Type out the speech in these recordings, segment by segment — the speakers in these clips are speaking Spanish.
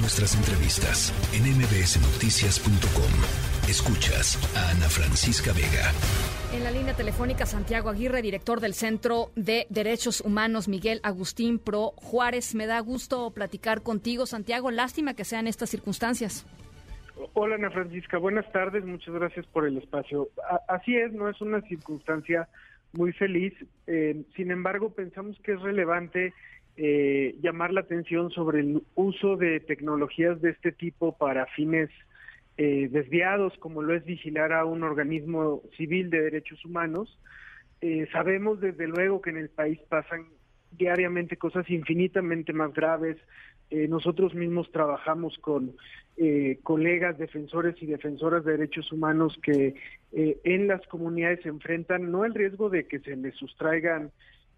nuestras entrevistas en mbsnoticias.com. Escuchas a Ana Francisca Vega. En la línea telefónica, Santiago Aguirre, director del Centro de Derechos Humanos, Miguel Agustín Pro Juárez. Me da gusto platicar contigo, Santiago. Lástima que sean estas circunstancias. Hola, Ana Francisca. Buenas tardes. Muchas gracias por el espacio. así es, no es una circunstancia muy feliz. Eh, sin embargo, pensamos que es relevante eh, llamar la atención sobre el uso de tecnologías de este tipo para fines eh, desviados, como lo es vigilar a un organismo civil de derechos humanos. Eh, sabemos desde luego que en el país pasan diariamente cosas infinitamente más graves. nosotros mismos trabajamos con colegas defensores y defensoras de derechos humanos que en las comunidades se enfrentan no el riesgo de que se les sustraigan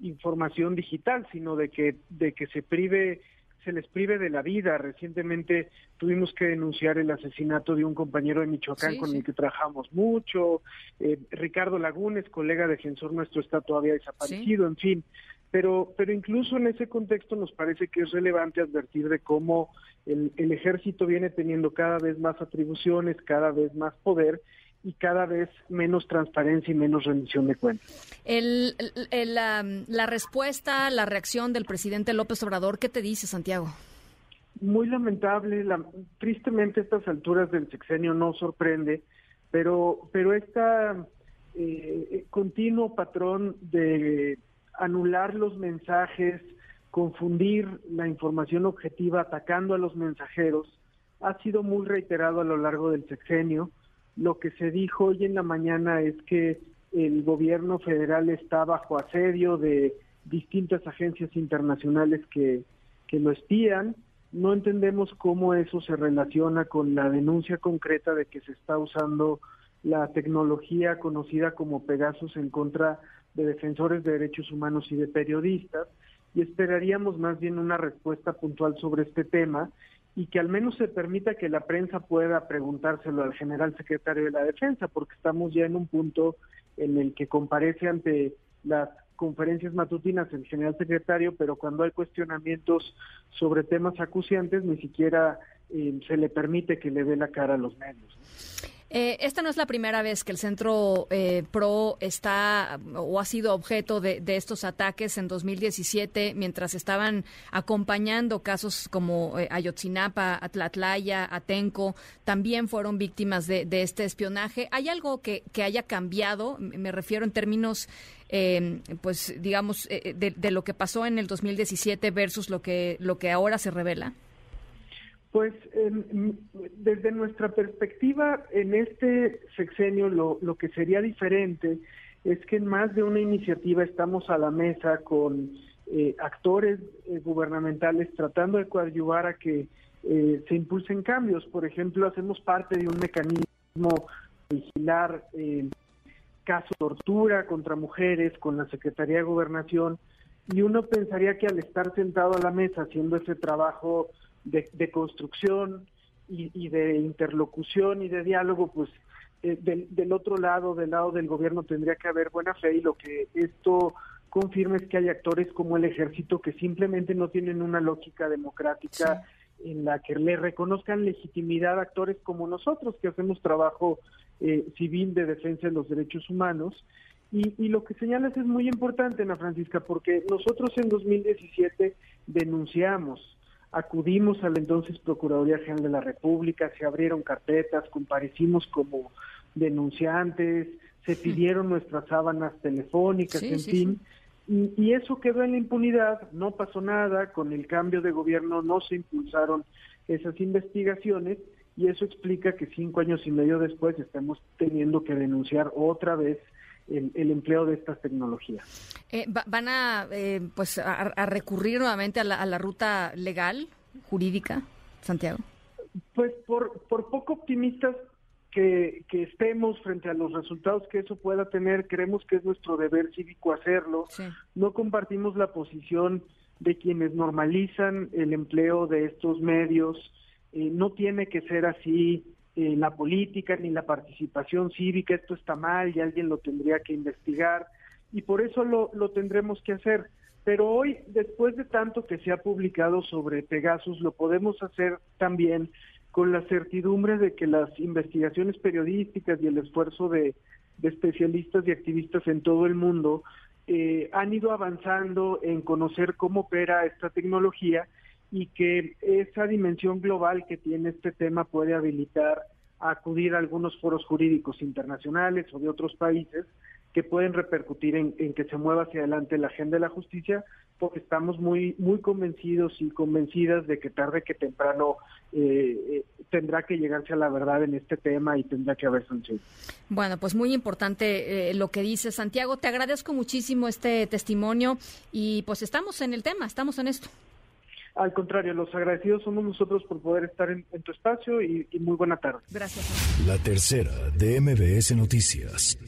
información digital, sino de que, de que se prive se les prive de la vida. Recientemente tuvimos que denunciar el asesinato de un compañero de Michoacán con el que trabajamos mucho. Eh, Ricardo Lagunes, colega defensor nuestro, está todavía desaparecido, en fin. Pero, pero incluso en ese contexto nos parece que es relevante advertir de cómo el, el ejército viene teniendo cada vez más atribuciones, cada vez más poder y cada vez menos transparencia y menos rendición de cuentas. El, la, respuesta, la reacción del presidente López Obrador, ¿qué te dice, Santiago? Muy lamentable, tristemente a estas alturas del sexenio no sorprende, pero, pero este continuo patrón de anular los mensajes, confundir la información objetiva atacando a los mensajeros, ha sido muy reiterado a lo largo del sexenio lo que se dijo hoy en la mañana es que el gobierno federal está bajo asedio de distintas agencias internacionales que, que lo espían. No entendemos cómo eso se relaciona con la denuncia concreta de que se está usando la tecnología conocida como Pegasus en contra de defensores de derechos humanos y de periodistas y esperaríamos más bien una respuesta puntual sobre este tema y que al menos se permita que la prensa pueda preguntárselo al general secretario de la Defensa, porque estamos ya en un punto en el que comparece ante las conferencias matutinas el general secretario, pero cuando hay cuestionamientos sobre temas acuciantes, ni siquiera eh, se le permite que le dé la cara a los medios. Eh, esta no es la primera vez que el Centro eh, PRO está o ha sido objeto de, estos ataques. En 2017, mientras estaban acompañando casos como eh, Ayotzinapa, Atlatlaya, Atenco, también fueron víctimas de, este espionaje. ¿Hay algo que, haya cambiado? Me refiero en términos, pues digamos, de, de, lo que pasó en el 2017 versus lo que, lo que ahora se revela. Pues desde nuestra perspectiva, en este sexenio lo, lo, que sería diferente es que en más de una iniciativa estamos a la mesa con eh, actores eh, gubernamentales tratando de coadyuvar a que eh, se impulsen cambios. Por ejemplo, hacemos parte de un mecanismo de vigilar casos de tortura contra mujeres con la Secretaría de Gobernación y uno pensaría que al estar sentado a la mesa haciendo ese trabajo de, construcción y, de interlocución y de diálogo, pues eh, del, otro lado, del lado del gobierno, tendría que haber buena fe y lo que esto confirma es que hay actores como el ejército que simplemente no tienen una lógica democrática en la que le reconozcan legitimidad a actores como nosotros que hacemos trabajo eh, civil de defensa de los derechos humanos. Y, y, lo que señalas es muy importante, Ana Francisca, porque nosotros en 2017 denunciamos acudimos a la entonces Procuraduría General de la República, se abrieron carpetas, comparecimos como denunciantes, se pidieron nuestras sábanas telefónicas, en fin, Y, y, eso quedó en la impunidad, no pasó nada, con el cambio de gobierno no se impulsaron esas investigaciones y eso explica que cinco años y medio después estemos teniendo que denunciar otra vez el, empleo de estas tecnologías. Eh, ¿Van a, eh, pues, a, recurrir nuevamente a la, ruta legal, jurídica, Santiago? Pues por, por poco optimistas que, que, estemos frente a los resultados que eso pueda tener, creemos que es nuestro deber cívico hacerlo. No compartimos la posición de quienes normalizan el empleo de estos medios. Eh, no tiene que ser así eh, la política ni la participación cívica, esto está mal y alguien lo tendría que investigar y por eso lo, lo tendremos que hacer. Pero hoy, después de tanto que se ha publicado sobre Pegasus, lo podemos hacer también con la certidumbre de que las investigaciones periodísticas y el esfuerzo de, especialistas y activistas en todo el mundo eh, han ido avanzando en conocer cómo opera esta tecnología y que esa dimensión global que tiene este tema puede habilitar a acudir a algunos foros jurídicos internacionales o de otros países que pueden repercutir en, que se mueva hacia adelante la agenda de la justicia, porque estamos muy muy convencidos y convencidas de que tarde que temprano eh, eh, tendrá que llegarse a la verdad en este tema y tendrá que haber sanción. Bueno, pues muy importante eh, lo que dice Santiago. Te agradezco muchísimo este testimonio y pues estamos en el tema, estamos en esto. Al contrario, los agradecidos somos nosotros por poder estar en, en tu espacio y, y muy buena tarde. Gracias. La tercera de MBS Noticias.